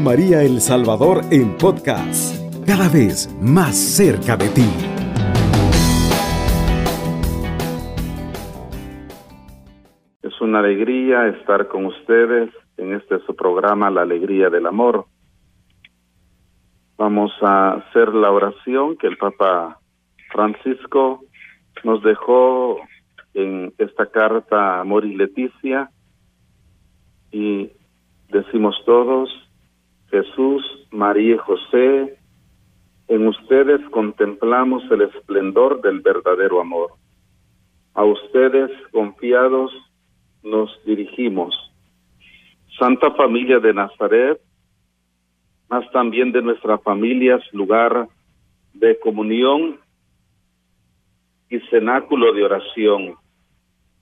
María El Salvador en podcast, cada vez más cerca de ti. Es una alegría estar con ustedes en este su programa La Alegría del Amor. Vamos a hacer la oración que el Papa Francisco nos dejó en esta carta Amor y Leticia y decimos todos, Jesús, María y José, en ustedes contemplamos el esplendor del verdadero amor. A ustedes, confiados, nos dirigimos. Santa Familia de Nazaret, más también de nuestra familia es lugar de comunión y cenáculo de oración,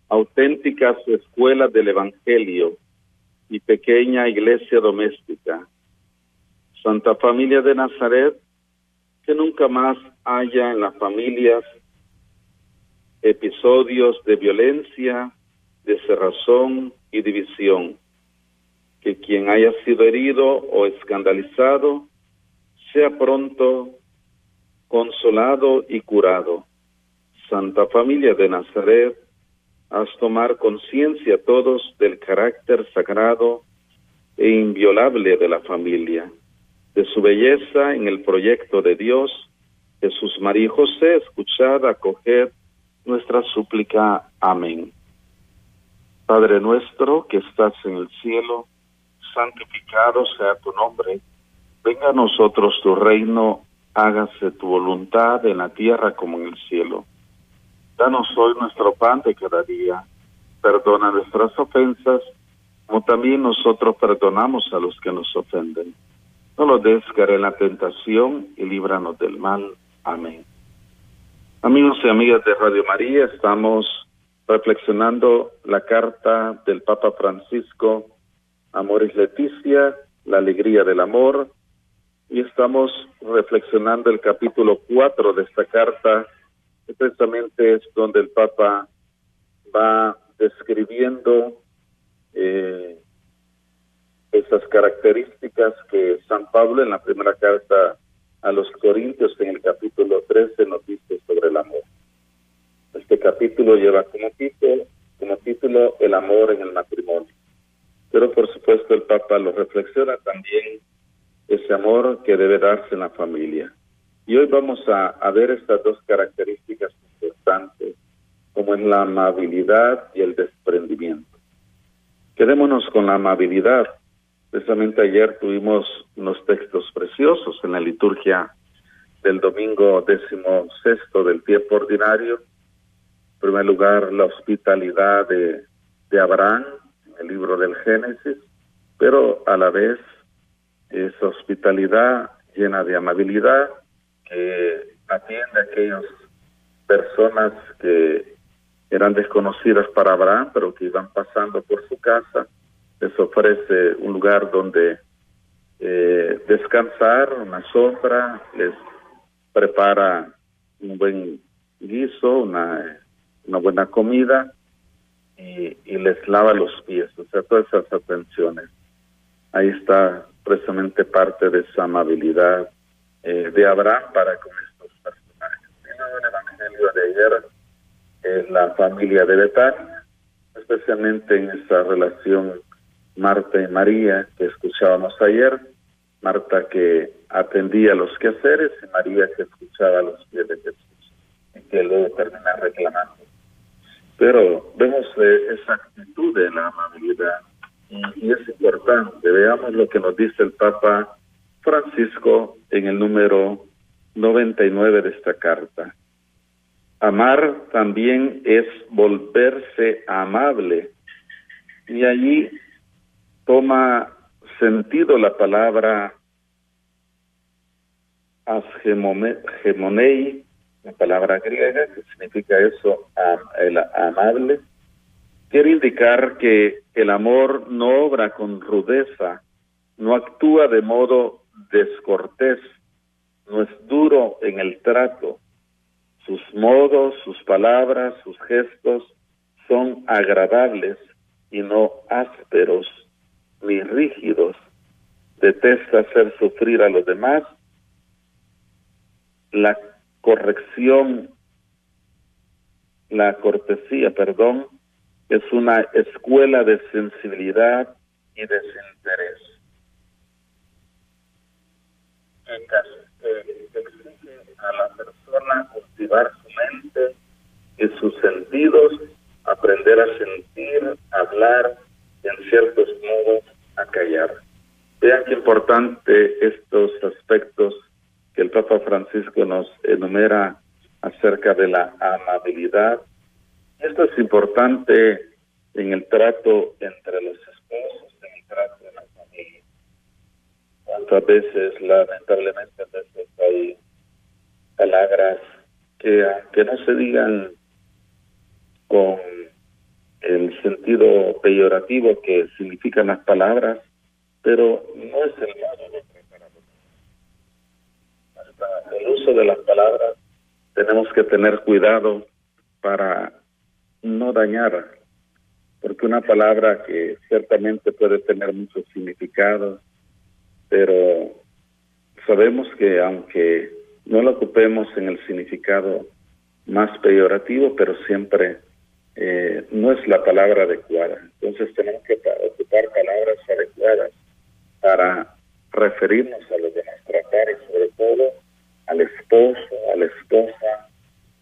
auténticas escuelas del Evangelio y pequeña iglesia doméstica. Santa Familia de Nazaret, que nunca más haya en las familias episodios de violencia, de cerrazón y división. Que quien haya sido herido o escandalizado sea pronto consolado y curado. Santa Familia de Nazaret, haz tomar conciencia todos del carácter sagrado e inviolable de la familia, de su belleza en el proyecto de Dios. Jesús María y José, escuchad, acoged nuestra súplica. Amén. Padre nuestro que estás en el cielo, santificado sea tu nombre. Venga a nosotros tu reino, hágase tu voluntad en la tierra como en el cielo. Danos hoy nuestro pan de cada día. Perdona nuestras ofensas, como también nosotros perdonamos a los que nos ofenden. No lo des en la tentación y líbranos del mal. Amén. Amigos y amigas de Radio María, estamos reflexionando la carta del Papa Francisco, Amoris Leticia, la alegría del amor, y estamos reflexionando el capítulo 4 de esta carta precisamente es donde el Papa va describiendo eh, esas características que San Pablo en la primera carta a los Corintios en el capítulo 13 nos dice sobre el amor. Este capítulo lleva como título, como título El amor en el matrimonio. Pero por supuesto el Papa lo reflexiona también ese amor que debe darse en la familia. Y hoy vamos a, ver estas dos características importantes, como es la amabilidad y el desprendimiento. Quedémonos con la amabilidad. Precisamente ayer tuvimos unos textos preciosos en la liturgia del domingo décimo sexto del tiempo ordinario. En primer lugar, la hospitalidad de, de Abraham, en el libro del Génesis, pero a la vez esa hospitalidad llena de amabilidad que atiende a aquellas personas que eran desconocidas para Abraham, pero que iban pasando por su casa, les ofrece un lugar donde eh, descansar, una sombra, les prepara un buen guiso, una, una buena comida y, y les lava los pies, o sea, todas esas atenciones. Ahí está precisamente parte de esa amabilidad eh, de Abraham para con estos personajes. En el Evangelio de ayer es la familia de Betania, especialmente en esa relación Marta y María que escuchábamos ayer. Marta que atendía los quehaceres y María que escuchaba los pies de Jesús y que luego termina reclamando. Pero vemos eh, esa actitud de la amabilidad y es importante. Veamos lo que nos dice el Papa Francisco en el número 99 de esta carta. Amar también es volverse amable. Y allí toma sentido la palabra asgemonei, la palabra griega que significa eso, el amable. Quiere indicar que el amor no obra con rudeza, no actúa de modo descortés, no es duro en el trato. Sus modos, sus palabras, sus gestos son agradables y no ásperos ni rígidos. detesta hacer sufrir a los demás. La corrección, la cortesía, perdón, es una escuela de sensibilidad y desinterés. En caso que exige a la persona cultivar su mente y sus sentidos, aprender a sentir, hablar en ciertos modos a callar. Vean qué importante estos aspectos que el Papa Francisco nos enumera acerca de la amabilidad. Esto es importante en el trato entre los esposos, en el trato de la familia. Cuántas veces, lamentablemente, a veces hay palabras que, que no se digan con el sentido peyorativo que significan las palabras, pero no es el modo de tratar a los Hasta el uso de las palabras tenemos que tener cuidado para no dañar, porque una palabra que ciertamente puede tener muchos significados, pero sabemos que aunque no la ocupemos en el significado más peyorativo, pero siempre eh, no es la palabra adecuada. Entonces tenemos que ocupar palabras adecuadas para referirnos a los demás, tratar y sobre todo al esposo, a la esposa,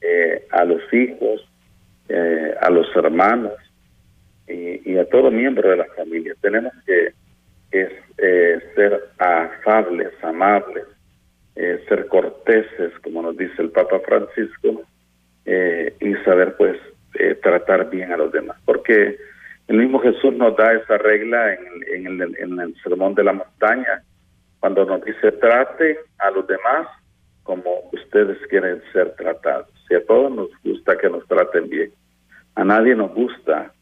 eh, a los hijos, eh, a los hermanos y, a todo miembro de la familia. Tenemos que ser afables, amables, ser corteses, como nos dice el Papa Francisco, y saber pues eh, tratar bien a los demás. Porque el mismo Jesús nos da esa regla en, el, en el sermón de la montaña, cuando nos dice trate a los demás como ustedes quieren ser tratados. Y a todos nos gusta que nos traten bien. A nadie nos gusta,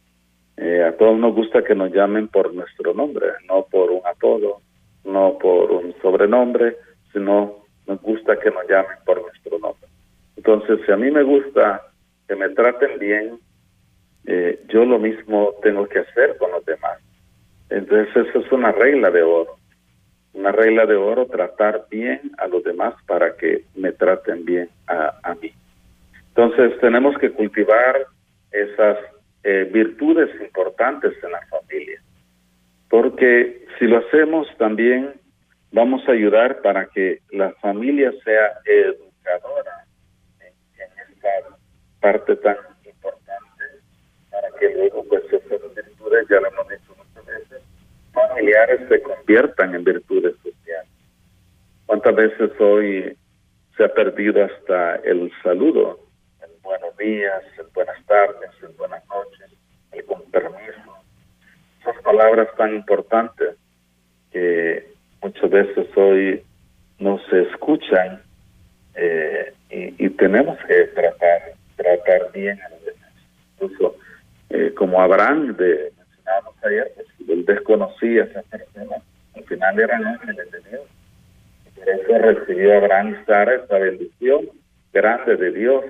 eh, a todos nos gusta que nos llamen por nuestro nombre, no por un apodo, no por un sobrenombre, sino nos gusta que nos llamen por nuestro nombre. Entonces, si a mí me gusta que me traten bien, eh, yo lo mismo tengo que hacer con los demás. Entonces eso es una regla de oro. Una regla de oro, tratar bien a los demás para que me traten bien a, mí. Entonces tenemos que cultivar esas eh, virtudes importantes en la familia, porque si lo hacemos también vamos a ayudar para que la familia sea educadora en, en esta parte tan importante para que luego pues esas virtudes, ya lo hemos dicho familiares se conviertan en virtudes sociales. ¿Cuántas veces hoy se ha perdido hasta el saludo? El buenos días, el buenas tardes, el buenas noches, el con permiso. Esas palabras tan importantes que muchas veces hoy no se escuchan eh, y, tenemos que tratar tratar bien a los demás. Incluso, eh, como Abraham, de, mencionábamos ayer, pues, él desconocía a esa persona, al final eran ángeles de Dios. Y por eso recibió Abraham y Sara esa bendición grande de Dios,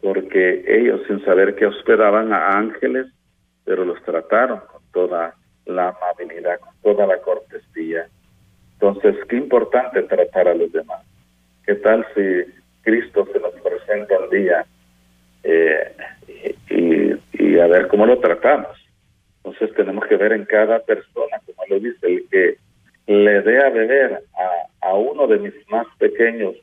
porque ellos, sin saber que hospedaban a ángeles, pero los trataron con toda la amabilidad, con toda la cortesía. Entonces, qué importante tratar a los demás. ¿Qué tal si Cristo se nos presenta un día eh, y, a ver cómo lo tratamos. Entonces tenemos que ver en cada persona, como lo dice, el que le dé a beber a, uno de mis más pequeños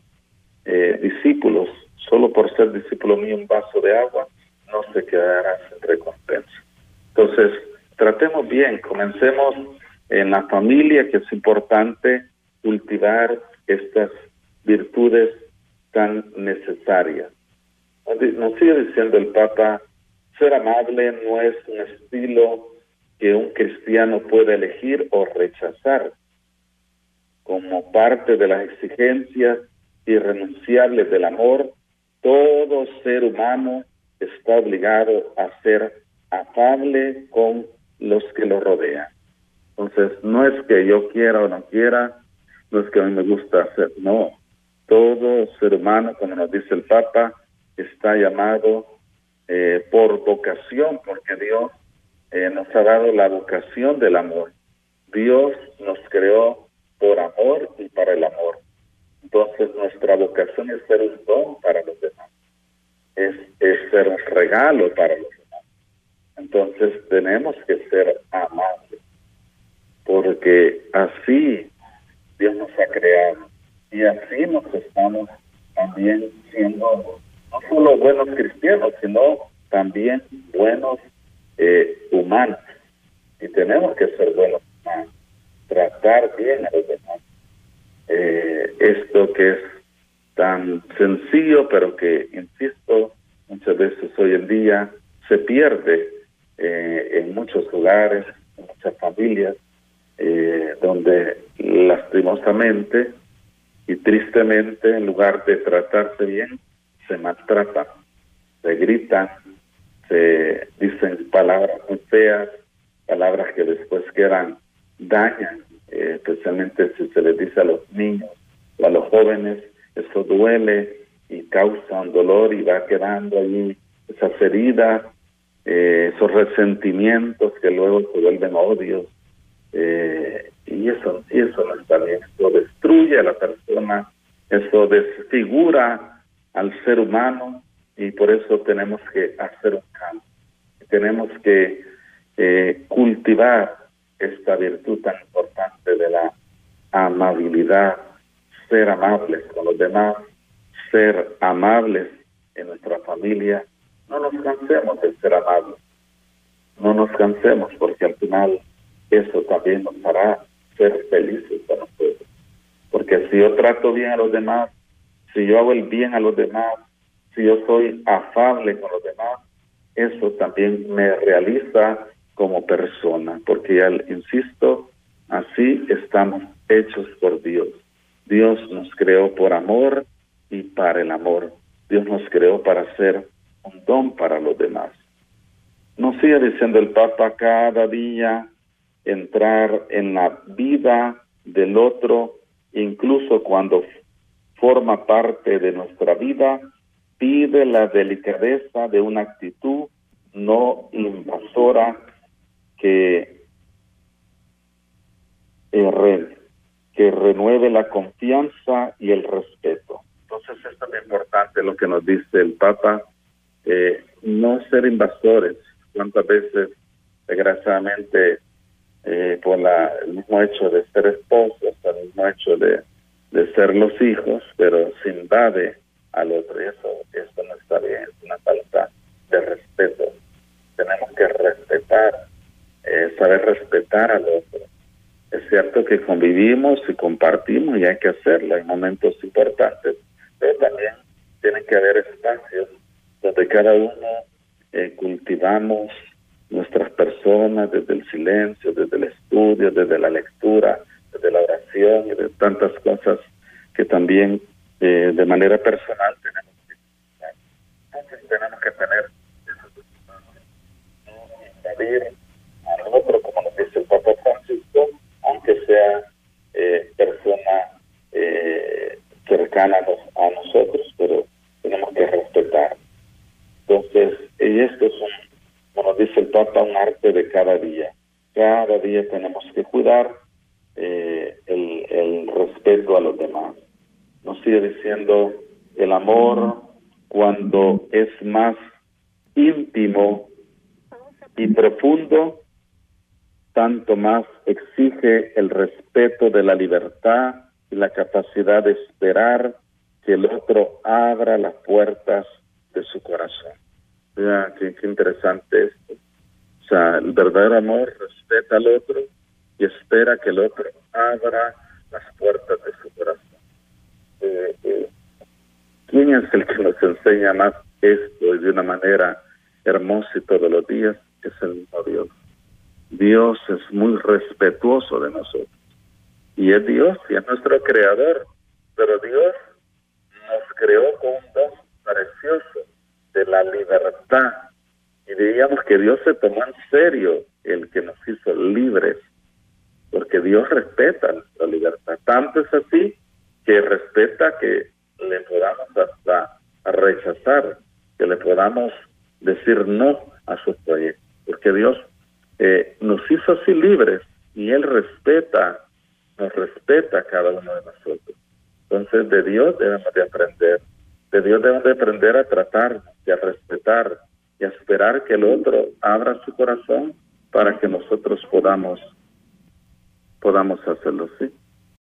eh, discípulos, solo por ser discípulo mío un vaso de agua, no se quedará sin recompensa. Entonces, tratemos bien, comencemos en la familia, que es importante cultivar estas virtudes tan necesarias. Nos sigue diciendo el Papa, ser amable no es un estilo que un cristiano puede elegir o rechazar. Como parte de las exigencias irrenunciables del amor, todo ser humano está obligado a ser afable con los que lo rodean. Entonces, no es que yo quiera o no quiera, no es que a mí me gusta hacer, no. Todo ser humano, como nos dice el Papa, está llamado eh, por vocación, porque Dios eh, nos ha dado la vocación del amor. Dios nos creó por amor y para el amor. Entonces nuestra vocación es ser un don para los demás, es, es ser un regalo para los demás. Entonces tenemos que ser amables, porque así Dios nos ha creado y así nos estamos también siendo no solo buenos cristianos, sino también buenos eh, humanos. Y tenemos que ser buenos humanos, tratar bien a los demás. Eh, esto que es tan sencillo, pero que, insisto, muchas veces hoy en día se pierde eh, en muchos lugares, en muchas familias, donde lastimosamente y tristemente, en lugar de tratarse bien, se maltratan, se gritan, se dicen palabras muy feas, palabras que después quedan dañan, eh, especialmente si se les dice a los niños o a los jóvenes, eso duele y causa un dolor y va quedando allí esas heridas, eh, esos resentimientos que luego se vuelven odios. Eh, y eso, y eso no está eso destruye a la persona, eso desfigura al ser humano y por eso tenemos que hacer un cambio. Tenemos que eh, cultivar esta virtud tan importante de la amabilidad, ser amables con los demás, ser amables en nuestra familia. No nos cansemos de ser amables, no nos cansemos porque al final eso también nos hará ser felices para nosotros. Porque si yo trato bien a los demás, si yo hago el bien a los demás, si yo soy afable con los demás, eso también me realiza como persona, porque ya insisto, así estamos hechos por Dios. Dios nos creó por amor y para el amor. Dios nos creó para ser un don para los demás. Nos sigue diciendo el Papa cada día entrar en la vida del otro, incluso cuando forma parte de nuestra vida, pide la delicadeza de una actitud no invasora que, eh, que renueve la confianza y el respeto. Entonces es muy importante lo que nos dice el Papa, eh, no ser invasores. ¿Cuántas veces, desgraciadamente, eh, por la, el mismo hecho de ser esposos, el mismo hecho de de ser los hijos, pero se invade al otro. Y eso, eso no está bien, es una falta de respeto. Tenemos que respetar, eh, saber respetar al otro. Es cierto que convivimos y compartimos y hay que hacerlo en momentos importantes, pero también tiene que haber espacios donde cada uno eh, cultivamos nuestras personas desde el silencio, desde el estudio, desde la lectura, de la oración y de tantas cosas que también eh, de manera personal tenemos que tenemos que tener al otro, como nos dice el Papa Francisco, aunque sea eh, persona eh, cercana a, nosotros, pero tenemos que respetar. Entonces, y esto es un, como dice el Papa, un arte de cada día. Cada día tenemos que cuidar eh, el, el respeto a los demás. Nos sigue el amor cuando es más íntimo y profundo, tanto más exige el respeto de la libertad y la capacidad de esperar que el otro abra las puertas de su corazón. Qué, qué interesante esto. O sea, el verdadero amor respeta al otro y espera que el otro abra las puertas de su corazón. Eh, eh, ¿Quién es el que nos enseña más esto y de una manera hermosa y todos los días? Es el mismo Dios. Dios es muy respetuoso de nosotros. Y es Dios y es nuestro creador. Pero Dios nos creó con un don precioso de la libertad. Y diríamos que Dios se tomó en serio el que nos hizo libres porque Dios respeta la libertad. Tanto es así que respeta que le podamos hasta rechazar, que le podamos decir no a sus proyectos, porque Dios eh, nos hizo así libres y Él respeta nos respeta cada uno de nosotros. Entonces de Dios debemos de aprender, de Dios debemos de aprender a tratar y a respetar y a esperar que el otro abra su corazón para que nosotros podamos podamos hacerlo así.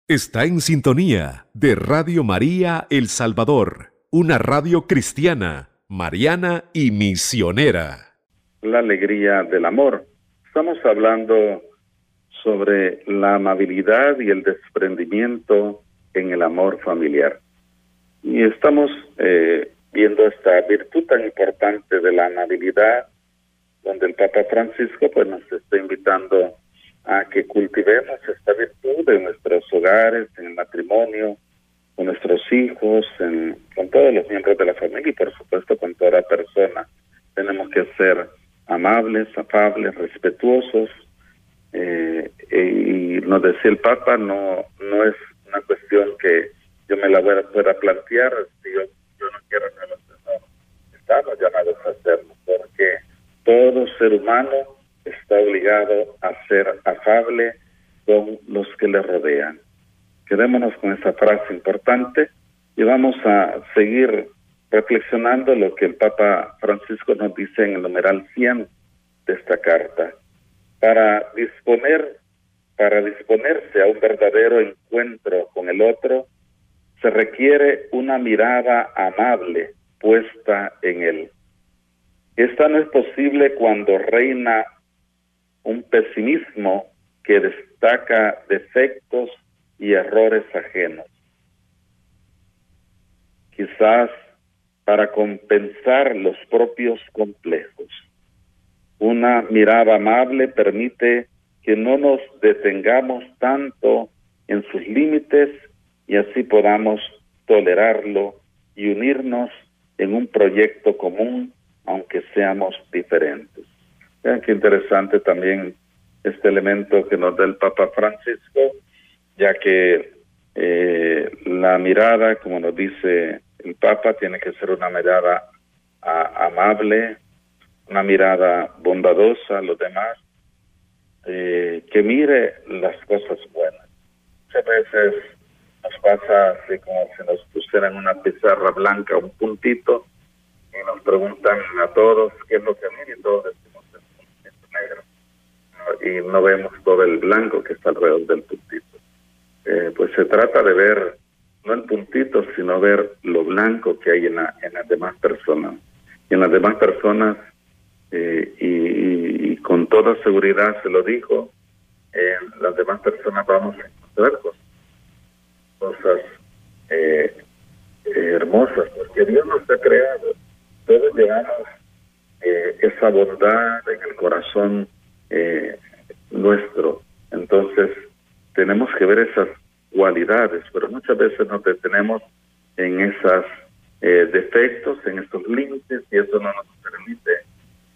Está en sintonía de Radio María El Salvador, una radio cristiana, mariana y misionera. La alegría del amor. Estamos hablando sobre la amabilidad y el desprendimiento en el amor familiar. Y estamos eh, viendo esta virtud tan importante de la amabilidad, donde el Papa Francisco pues nos está invitando a que cultivemos esta virtud en nuestros hogares, en el matrimonio, con nuestros hijos, con todos los miembros de la familia y por supuesto con toda persona. Tenemos que ser amables, afables, respetuosos. Eh, y nos decía el Papa, no, no es una cuestión que yo me la pueda plantear, si yo, no quiero hacerlo, estamos llamados a hacerlo, porque todo ser humano está obligado a ser afable con los que le rodean. Quedémonos con esa frase importante y vamos a seguir reflexionando lo que el Papa Francisco nos dice en el numeral 100 de esta carta. Para disponer, para disponerse a un verdadero encuentro con el otro, se requiere una mirada amable puesta en él. Esta no es posible cuando reina un pesimismo que destaca defectos y errores ajenos. Quizás para compensar los propios complejos. Una mirada amable permite que no nos detengamos tanto en sus límites y así podamos tolerarlo y unirnos en un proyecto común, aunque seamos diferentes. Vean qué interesante también este elemento que nos da el Papa Francisco, ya que eh, la mirada, como nos dice el Papa, tiene que ser una mirada amable, una mirada bondadosa a los demás, eh, que mire las cosas buenas. Muchas veces nos pasa así como si nos pusieran una pizarra blanca, un puntito, y nos preguntan a todos qué es lo que mire y todos y no vemos todo el blanco que está alrededor del puntito. Eh, pues se trata de ver no el puntito, sino ver lo blanco que hay en, en las demás personas. Y en las demás personas, eh, y, con toda seguridad se lo dijo, en las demás personas vamos a encontrar cosas, cosas eh, hermosas, porque Dios nos ha creado. Todos llevamos esa bondad en el corazón eh, nuestro. Entonces, tenemos que ver esas cualidades, pero muchas veces nos detenemos en esos eh, defectos, en estos límites, y eso no nos permite,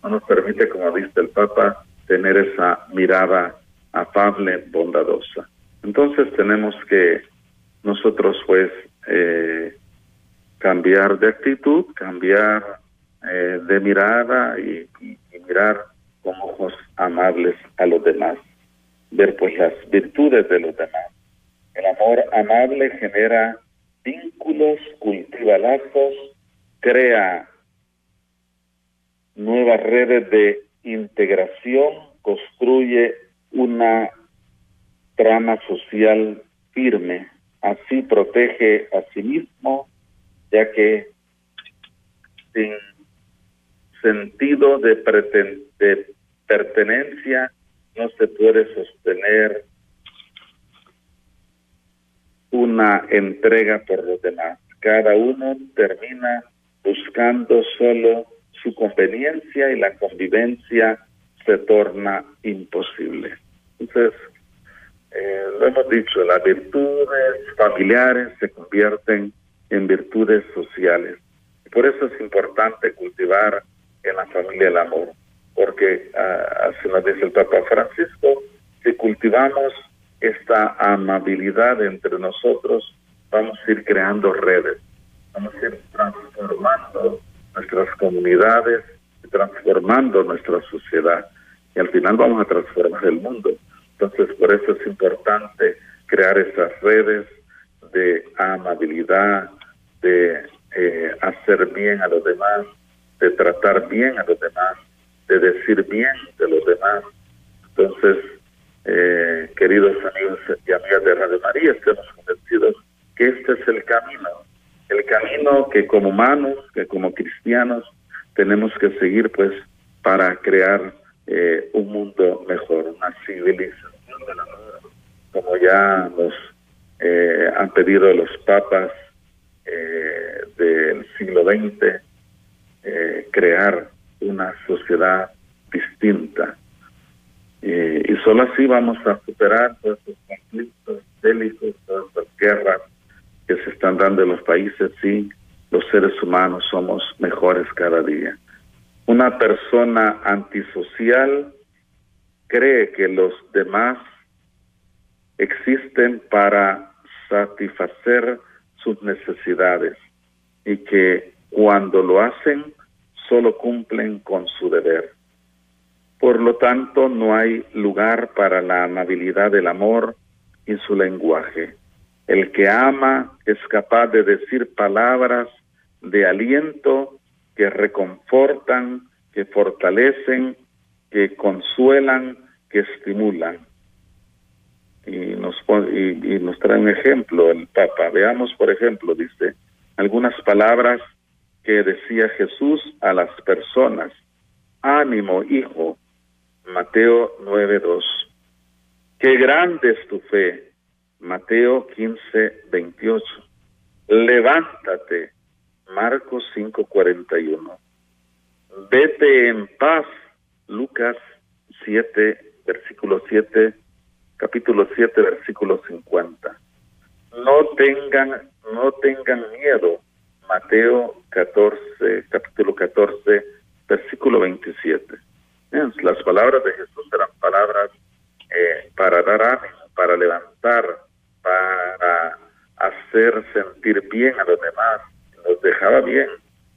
no nos permite, como dice el Papa, tener esa mirada afable, bondadosa. Entonces tenemos que nosotros, pues, eh, cambiar de actitud, cambiar eh, de mirada y mirar con ojos amables a los demás, ver pues las virtudes de los demás. El amor amable genera vínculos, cultiva lazos, crea nuevas redes de integración, construye una trama social firme, así protege a sí mismo, ya que sin sentido de, de pertenencia no se puede sostener una entrega por los demás. Cada uno termina buscando solo su conveniencia y la convivencia se torna imposible. Entonces, eh, lo hemos dicho, las virtudes familiares se convierten en virtudes sociales. por eso es importante cultivar en la familia el amor porque ah, así nos dice el Papa Francisco, si cultivamos esta amabilidad entre nosotros, vamos a ir creando redes, vamos a ir transformando nuestras comunidades, transformando nuestra sociedad y al final vamos a transformar el mundo. Entonces, por eso es importante crear esas redes de amabilidad, de eh, hacer bien a los demás, de tratar bien a los demás, de decir bien de los demás. Entonces, eh, queridos amigos y amigas de Radio María, estamos convencidos que este es el camino, el camino que como humanos, que como cristianos tenemos que seguir pues para crear eh, un mundo mejor, una civilización como ya nos eh, han pedido los papas eh, del siglo XX, crear una sociedad distinta. y solo así vamos a superar todos estos conflictos bélicos, todas estas guerras que se están dando en los países y los seres humanos somos mejores cada día. Una persona antisocial cree que los demás existen para satisfacer sus necesidades y que cuando lo hacen solo cumplen con su deber. Por lo tanto, no hay lugar para la amabilidad del amor y su lenguaje. El que ama es capaz de decir palabras de aliento que reconfortan, que fortalecen, que consuelan, que estimulan. Y nos, y, nos trae un ejemplo el Papa. Veamos, por ejemplo, dice, algunas palabras que decía Jesús a las personas. Ánimo, hijo. Mateo 9.2. Qué grande es tu fe. Mateo 15.28. Levántate Marcos 5:41. Vete en paz, Lucas 7, versículo 7, capítulo 7, versículo 50. No tengan, no tengan miedo, Mateo 14, capítulo 14, versículo 27. Las palabras de Jesús eran palabras eh, para dar ánimo, para levantar, para hacer sentir bien a los demás, nos dejaba bien.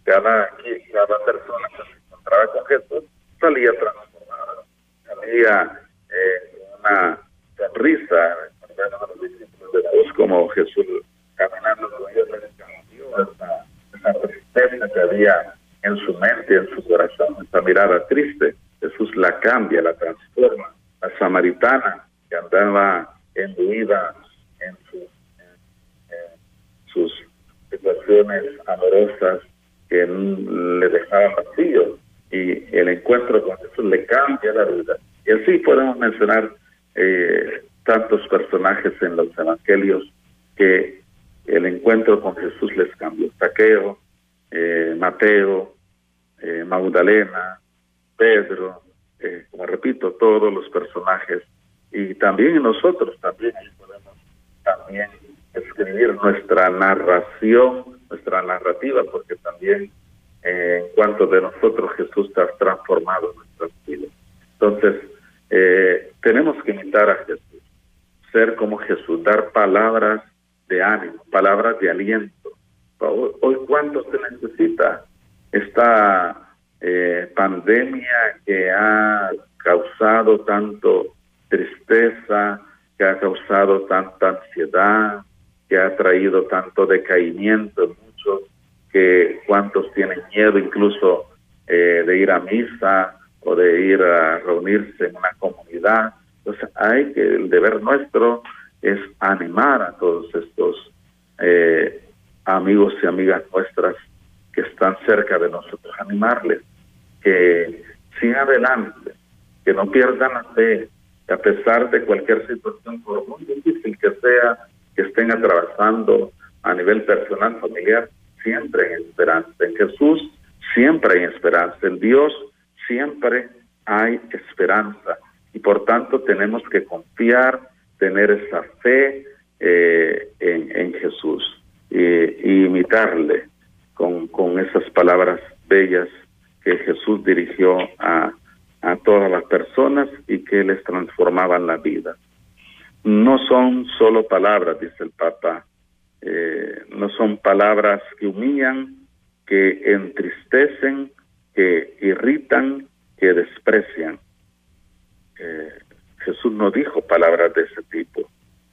Cada, cada persona que se encontraba con Jesús salía transformada, salía eh, una sonrisa, como Jesús caminando con ellos, esa, esa tristeza que había en su mente, en su corazón, esa mirada triste. Jesús la cambia, la transforma. La samaritana que andaba enduida en, en sus situaciones amorosas que le dejaban vacío y el encuentro con Jesús le cambia la vida. Y así podemos mencionar eh, tantos personajes en los evangelios que el encuentro con Jesús les cambió. Saqueo, eh, Mateo, eh, Magdalena, Pedro, como repito, todos los personajes y también nosotros también podemos también escribir nuestra narración, nuestra narrativa, porque también eh, en cuanto de nosotros Jesús está transformado nuestras vidas. Entonces, eh, tenemos que imitar a Jesús, ser como Jesús, dar palabras ánimo, palabras de aliento. Hoy, ¿cuánto se necesita esta eh, pandemia que ha causado tanto tristeza, que ha causado tanta ansiedad, que ha traído tanto decaimiento en muchos, que cuantos tienen miedo incluso eh, de ir a misa o de ir a reunirse en una comunidad. Entonces hay que, el deber nuestro es animar a todos estos eh, amigos y amigas nuestras que están cerca de nosotros, animarles que sigan adelante, que no pierdan la fe, que a pesar de cualquier situación, por muy difícil que sea, que estén atravesando a nivel personal, familiar, siempre hay esperanza. En Jesús siempre hay esperanza. En Dios siempre hay esperanza. Y por tanto tenemos que confiar, tener esa fe eh, en, Jesús y imitarle con, con esas palabras bellas que Jesús dirigió a, a todas las personas y que les transformaban la vida no son solo palabras, dice el Papa, eh, no son palabras que humillan, que entristecen, que irritan, que desprecian. Eh, Jesús no dijo palabras de ese tipo.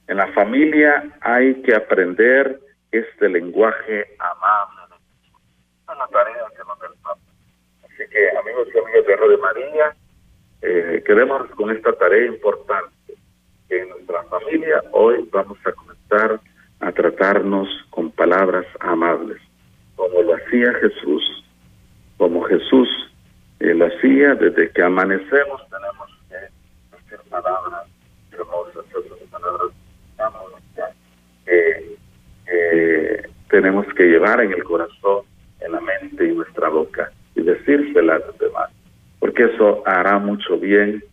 En la familia hay que aprender este lenguaje amable. Es la tarea que nos da el Papa. Así que, amigos y amigas de Radio María, eh, con esta tarea importante. En nuestra familia hoy vamos a comenzar a tratarnos con palabras amables, como lo hacía Jesús, como Jesús eh, lo hacía desde que amanecemos, tenemos palabras hermosas, hacer palabras que tenemos que llevar en el corazón, en la mente y nuestra boca y decírsela a los demás, porque eso hará mucho bien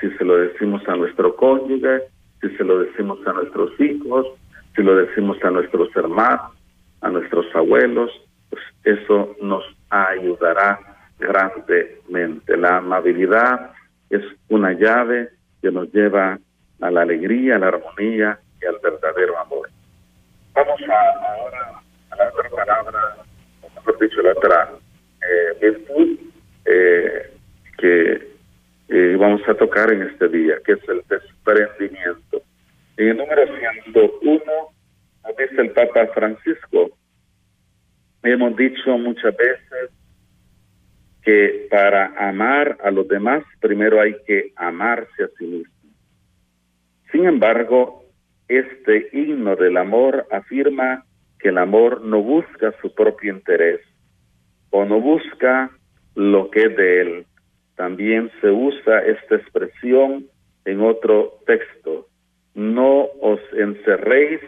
si se lo decimos a nuestro cónyuge, si se lo decimos a nuestros hijos, si lo decimos a nuestros hermanos, a nuestros abuelos, pues eso nos ayudará grandemente. La amabilidad es una llave que nos lleva a la alegría, a la armonía y al verdadero amor. Vamos a, ahora a la otra palabra, mejor dicho, la otra eh, virtud eh, que eh, vamos a tocar en este día, que es el desprendimiento. En el número 101 dice el Papa Francisco, hemos dicho muchas veces que para amar a los demás primero hay que amarse a sí mismo. Sin embargo, este himno del amor afirma que el amor no busca su propio interés o no busca lo que es de él. También se usa esta expresión en otro texto. No os encerréis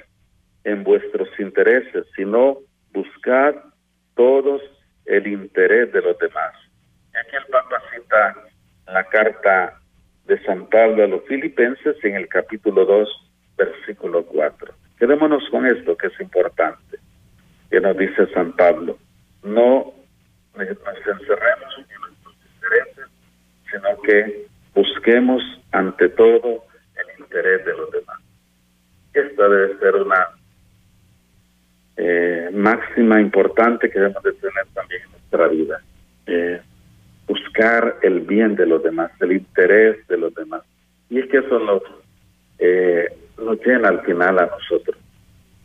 en vuestros intereses, sino buscad todos el interés de los demás. Aquí el Papa cita la carta de San Pablo a los filipenses en el capítulo 2, versículo 4. Quedémonos con esto que es importante, que nos dice San Pablo. No nos encerremos en nuestros intereses, sino que busquemos ante todo el interés de los demás. Esta debe ser una eh, máxima importante que debemos de tener también en nuestra vida. Eh, buscar el bien de los demás, el interés de los demás. Y es que eso nos, eh, llena al final a nosotros.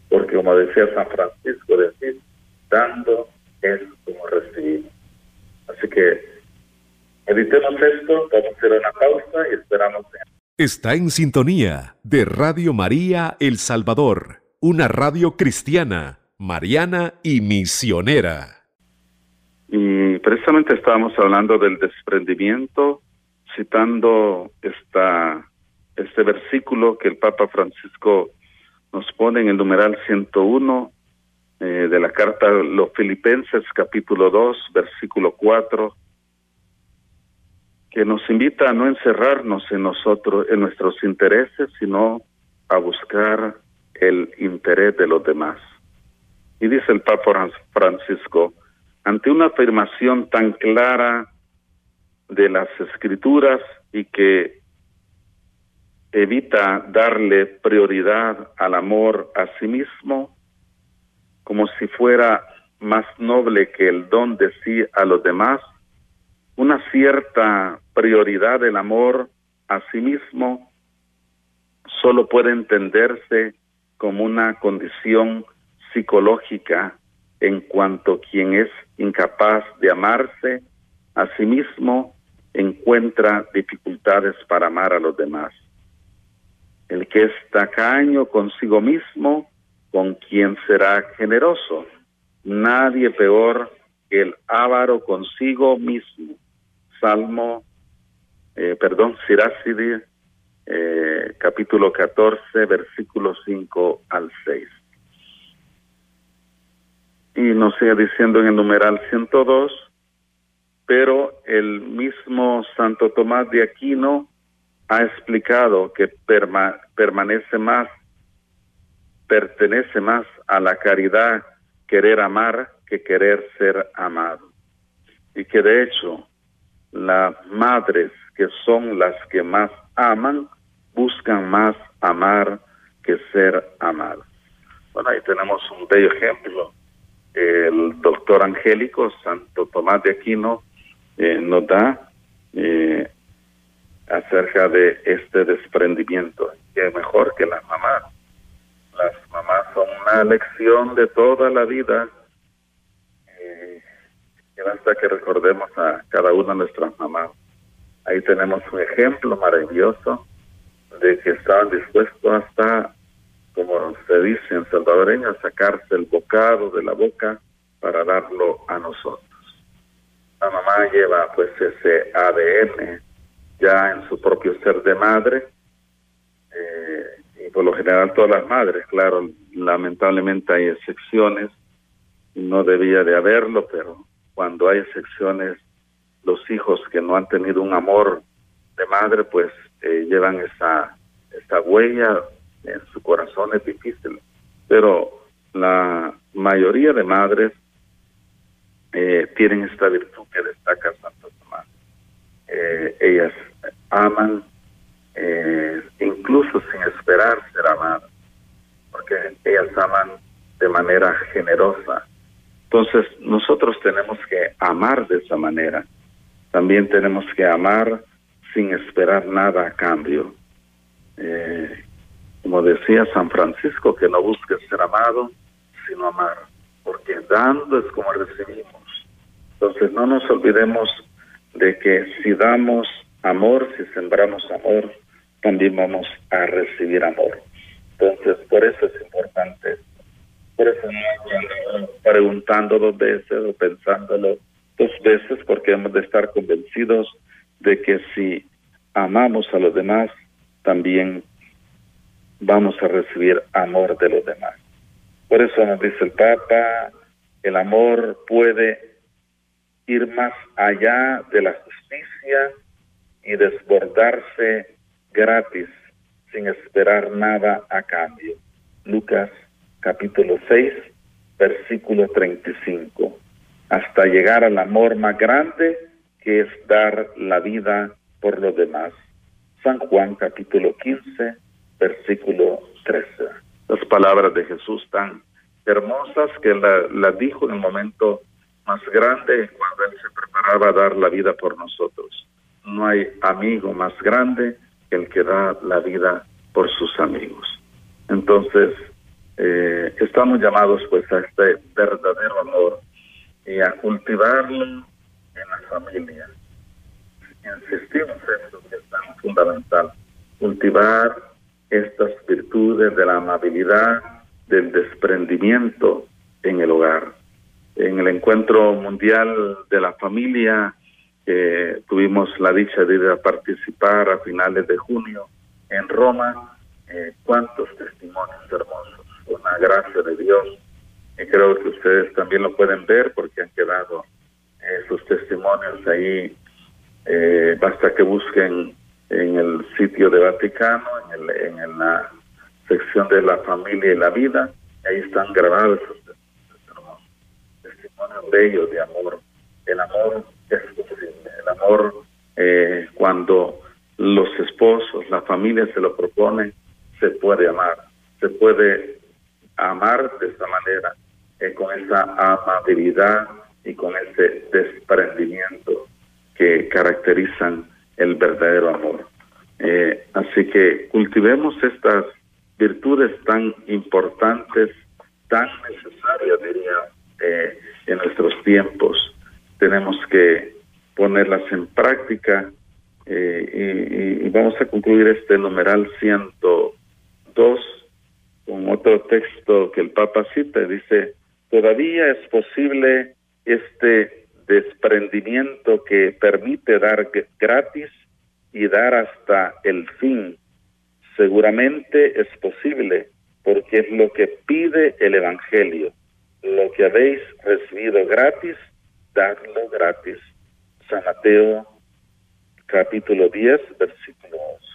Porque como decía San Francisco, decir, dando es como recibimos. Así que editemos esto, vamos a hacer una pausa y esperamos. Está en sintonía de Radio María El Salvador, una radio cristiana, mariana y misionera. Precisamente estábamos hablando del desprendimiento, citando esta, este versículo que el Papa Francisco nos pone en el numeral 101 eh, de la carta a los Filipenses, capítulo 2, versículo 4, que nos invita a no encerrarnos en nosotros, en nuestros intereses, sino a buscar el interés de los demás. Y dice el Papa Francisco, ante una afirmación tan clara de las escrituras y que evita darle prioridad al amor a sí mismo, como si fuera más noble que el don de sí a los demás, una cierta prioridad del amor a sí mismo solo puede entenderse como una condición psicológica en cuanto quien es incapaz de amarse a sí mismo encuentra dificultades para amar a los demás. El que es tacaño consigo mismo, con quien será generoso. Nadie peor que el avaro consigo mismo. Salmo, eh, perdón, Siracidi, eh, capítulo 14, versículos 5 al 6 y nos sigue diciendo en el numeral 102, pero el mismo Santo Tomás de Aquino ha explicado que permanece más, pertenece más a la caridad querer amar que querer ser amado. Y que de hecho las madres que son las que más aman, buscan más amar que ser amadas. Bueno, ahí tenemos un bello ejemplo el doctor Angélico Santo Tomás de Aquino eh, nos da eh, acerca de este desprendimiento, que es mejor que la mamá Las mamás son una lección de toda la vida. Eh, y basta que recordemos a cada una de nuestras mamás. Ahí tenemos un ejemplo maravilloso de que estaban dispuestos hasta, como se dice en salvadoreño, sacarse el bocado de la boca para darlo a nosotros. La mamá lleva pues ese ADN ya en su propio ser de madre eh, y por lo general todas las madres, claro, lamentablemente hay excepciones, no debía de haberlo, pero cuando hay excepciones, los hijos que no han tenido un amor de madre, pues eh, llevan esa, esa huella en su corazón, es difícil. Pero la mayoría de madres eh, tienen esta virtud que destaca Santo Tomás. Eh, ellas aman eh, incluso sin esperar ser amadas, porque ellas aman de manera generosa. Entonces nosotros tenemos que amar de esa manera. También tenemos que amar sin esperar nada a cambio. Eh, como decía San Francisco, que no busques ser amado, sino amar, porque dando es como recibimos. Entonces no nos olvidemos de que si damos amor, si sembramos amor, también vamos a recibir amor. Entonces, por eso es importante. Por eso no preguntando dos veces o pensándolo dos veces, porque hemos de estar convencidos de que si amamos a los demás, también vamos a recibir amor de los demás. Por eso nos dice el Papa, el amor puede ir más allá de la justicia y desbordarse gratis sin esperar nada a cambio. Lucas capítulo 6, versículo 35. Hasta llegar al amor más grande que es dar la vida por los demás. San Juan capítulo 15, versículo 13. Las palabras de Jesús tan hermosas que las la dijo en el momento más grande cuando Él se preparaba a dar la vida por nosotros. No hay amigo más grande que el que da la vida por sus amigos. Entonces, eh, estamos llamados pues a este verdadero amor y a cultivarlo en la familia. Insistimos en esto que es tan fundamental, cultivar estas virtudes de la amabilidad, del desprendimiento en el hogar en el encuentro mundial de la familia que tuvimos la dicha de participar a finales de junio en Roma. Eh, cuántos testimonios hermosos, una gracia de Dios. Y creo que ustedes también lo pueden ver porque han quedado eh, sus testimonios ahí. Eh, basta que busquen en el sitio de Vaticano, en, el, en la sección de la familia y la vida. Ahí están grabados esos bello de amor. El amor es. El amor, eh, cuando los esposos, la familia se lo proponen, se puede amar. Se puede amar de esta manera, eh, con esa amabilidad y con ese desprendimiento que caracterizan el verdadero amor. Así que cultivemos estas virtudes tan importantes, tan necesarias, diría, eh, en nuestros tiempos. Tenemos que ponerlas en práctica eh, y, vamos a concluir este numeral 102 con otro texto que el Papa cita. Dice, todavía es posible este desprendimiento que permite dar gratis y dar hasta el fin. Seguramente es posible porque es lo que pide el Evangelio lo que habéis recibido gratis, dadlo gratis. San Mateo capítulo 10, versículo 11.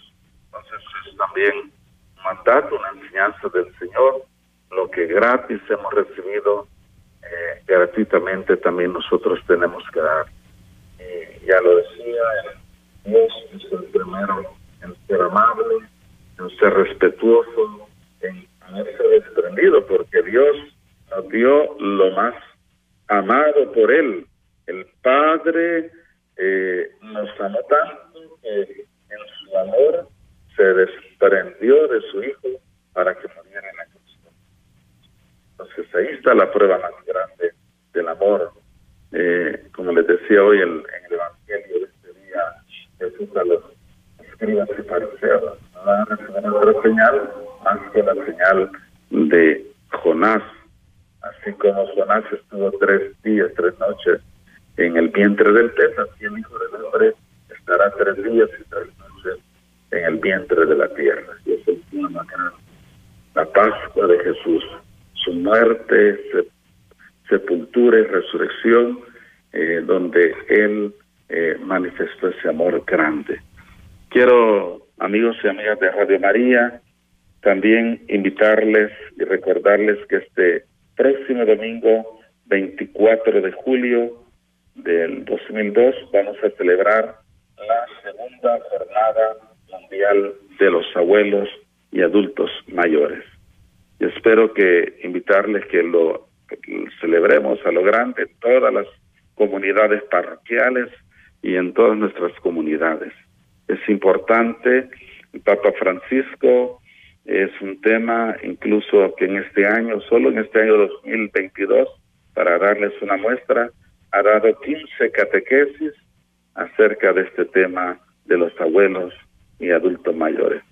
Entonces es también un mandato, una enseñanza del Señor, lo que gratis hemos recibido, eh, gratuitamente también nosotros tenemos que dar. Ya lo decía, Dios es el primero en ser amable, en ser respetuoso, en haberse desprendido, porque Dios nos dio lo más amado por Él. El Padre eh, nos amó tanto que en su amor se desprendió de su Hijo para que muriera en la cruz. Esta es la prueba más grande del amor. Eh, como les decía hoy el, en el Evangelio de este día, Jesús a los escribas y fariseos no van a recibir otra señal más que la señal de Jonás. Así como Jonás estuvo tres días, tres noches en el vientre del pez, así el Hijo del Hombre estará tres días y tres noches en el vientre de la tierra. Y es el tema la Pascua de Jesús, su muerte, sepultura y resurrección, eh, donde Él eh, manifestó ese amor grande. Quiero, amigos y amigas de Radio María, también invitarles y recordarles que este próximo domingo, 24 de julio del 2002, vamos a celebrar la segunda jornada mundial de los abuelos y adultos mayores. Y espero que invitarles que lo, celebremos a lo grande en todas las comunidades parroquiales y en todas nuestras comunidades. Es importante, el Papa Francisco es un tema incluso que en este año, solo en este año 2022, para darles una muestra, ha dado 15 catequesis acerca de este tema de los abuelos y adultos mayores.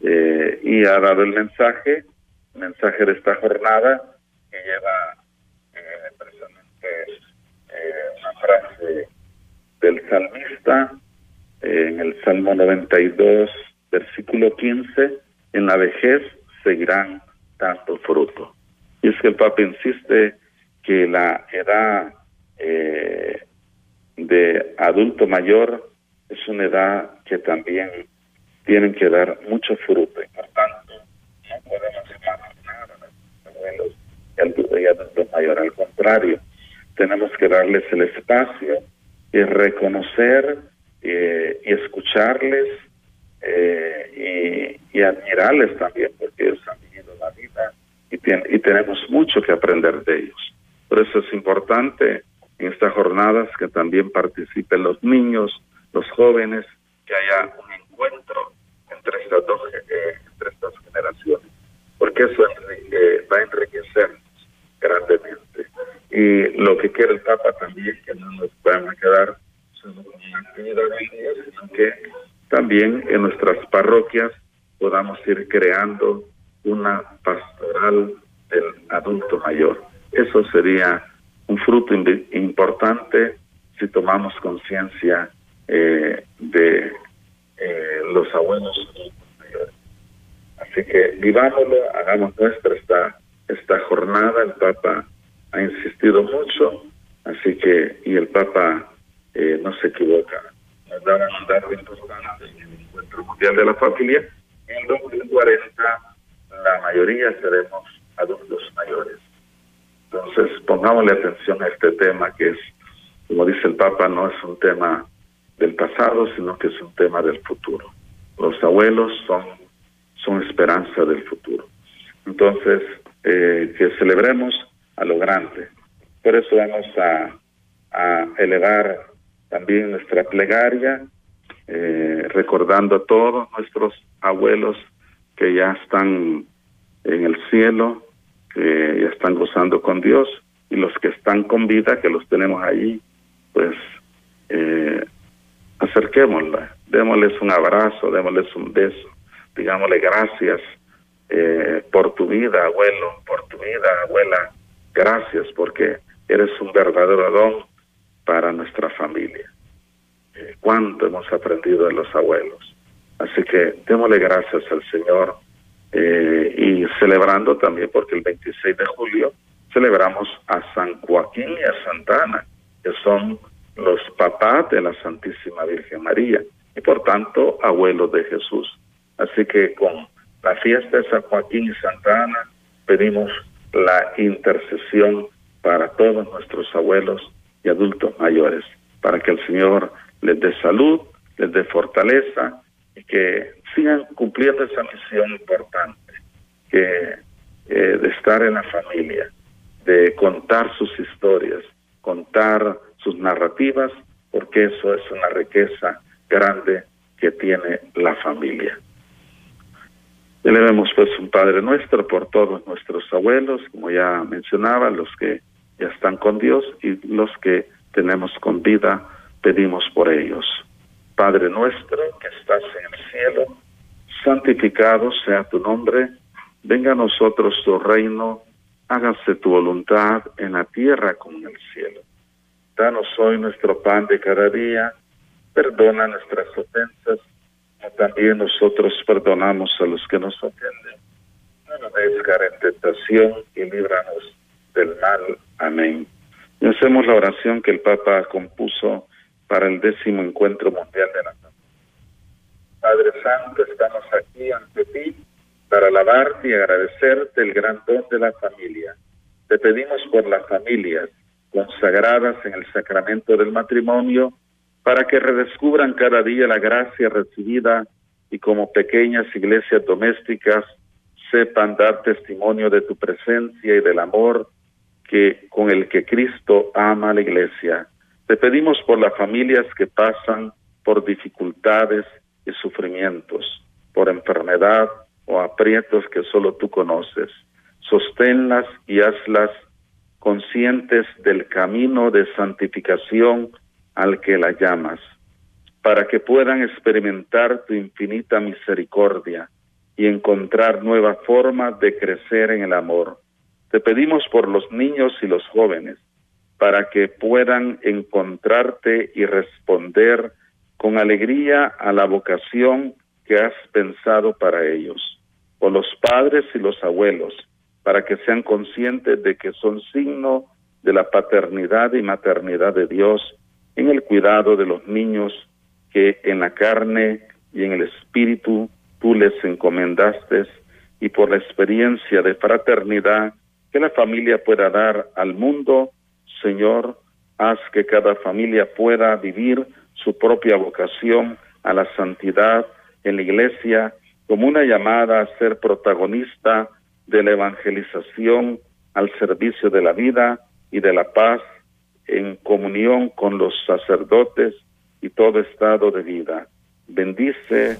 Eh, y ha dado el mensaje, mensaje de esta jornada, que lleva eh, precisamente eh, una frase del salmista en el Salmo 92, versículo 15, en la vejez seguirán dando fruto. Y es que el Papa insiste que la edad de adulto mayor es una edad que también tienen que dar mucho fruto y por tanto no podemos imaginar a nuestros abuelos y a nuestros mayores. Al contrario, tenemos que darles el espacio y reconocer eh, y escucharles eh, y, admirarles también porque ellos han vivido la vida y, y tenemos mucho que aprender de ellos. Por eso es importante en estas jornadas que también participen los niños, los jóvenes, que haya un encuentro entre estas dos, eh, entre estas generaciones, porque eso va a enriquecer grandemente. Y lo que quiere el Papa también, que no nos van quedar solo con actividad sino que también en nuestras parroquias podamos ir creando una pastoral del adulto mayor. Eso sería un fruto importante si tomamos conciencia eh, de eh, los abuelos. Así que vivámoslo, hagamos nuestra esta, esta jornada. El Papa ha insistido mucho, así que, y el Papa eh, no se equivoca. Nos da un dato importante en el Encuentro Mundial de la Familia. En 2040, la mayoría seremos adultos mayores. Entonces, pongámosle atención a este tema que es, como dice el Papa, no es un tema del pasado, sino que es un tema del futuro. Los abuelos son, son esperanza del futuro. Entonces, eh, que celebremos a lo grande. Por eso vamos a, elevar también nuestra plegaria, eh, recordando a todos nuestros abuelos que ya están en el cielo, que están gozando con Dios, y los que están con vida, que los tenemos allí, pues eh, acerquémosla, démosles un abrazo, démosles un beso, digámosle gracias eh, por tu vida, abuelo, por tu vida, abuela, gracias porque eres un verdadero don para nuestra familia. Eh, cuánto hemos aprendido de los abuelos. Así que démosle gracias al Señor eh, y celebrando también porque el 26 de julio celebramos a San Joaquín y a Santa Ana, que son los papás de la Santísima Virgen María y por tanto abuelos de Jesús. Así que con la fiesta de San Joaquín y Santa Ana pedimos la intercesión para todos nuestros abuelos y adultos mayores, para que el Señor les dé salud, les dé fortaleza y que sigan cumpliendo esa misión importante, que eh, de estar en la familia, de contar sus historias, contar sus narrativas, porque eso es una riqueza grande que tiene la familia. Elevemos pues un Padre nuestro por todos nuestros abuelos, como ya mencionaba, los que ya están con Dios y los que tenemos con vida, pedimos por ellos. Padre nuestro que estás en el cielo, santificado sea tu nombre, venga a nosotros tu reino, hágase tu voluntad en la tierra como en el cielo. Danos hoy nuestro pan de cada día, perdona nuestras ofensas, como también nosotros perdonamos a los que nos ofenden. No nos des en tentación y líbranos del mal. Amén. Y hacemos la oración que el Papa compuso para el décimo encuentro mundial de la. Padre Santo, estamos aquí ante ti para alabarte y agradecerte el gran don de la familia. Te pedimos por las familias consagradas en el sacramento del matrimonio, para que redescubran cada día la gracia recibida y como pequeñas iglesias domésticas sepan dar testimonio de tu presencia y del amor que con el que Cristo ama a la iglesia. Te pedimos por las familias que pasan por dificultades y sufrimientos, por enfermedad o aprietos que solo tú conoces. Sosténlas y hazlas conscientes del camino de santificación al que la llamas, para que puedan experimentar tu infinita misericordia y encontrar nuevas formas de crecer en el amor. Te pedimos por los niños y los jóvenes, para que puedan encontrarte y responder con alegría a la vocación que has pensado para ellos, por los padres y los abuelos, para que sean conscientes de que son signo de la paternidad y maternidad de Dios en el cuidado de los niños que en la carne y en el espíritu tú les encomendaste y por la experiencia de fraternidad que la familia pueda dar al mundo, Señor, haz que cada familia pueda vivir su propia vocación a la santidad en la iglesia como una llamada a ser protagonista de la evangelización al servicio de la vida y de la paz en comunión con los sacerdotes y todo estado de vida. Bendice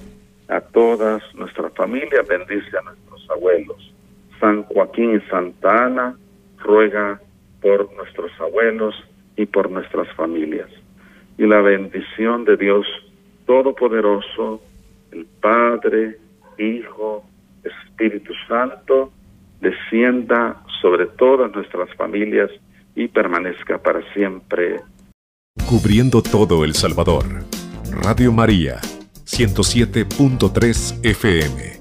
a todas nuestras familias, bendice a nuestros abuelos. San Joaquín y Santa Ana ruega por nuestros abuelos y por nuestras familias. Y la bendición de Dios Todopoderoso, el Padre, Hijo, Espíritu Santo, descienda sobre todas nuestras familias y permanezca para siempre. Cubriendo todo El Salvador. Radio María, 107.3 FM.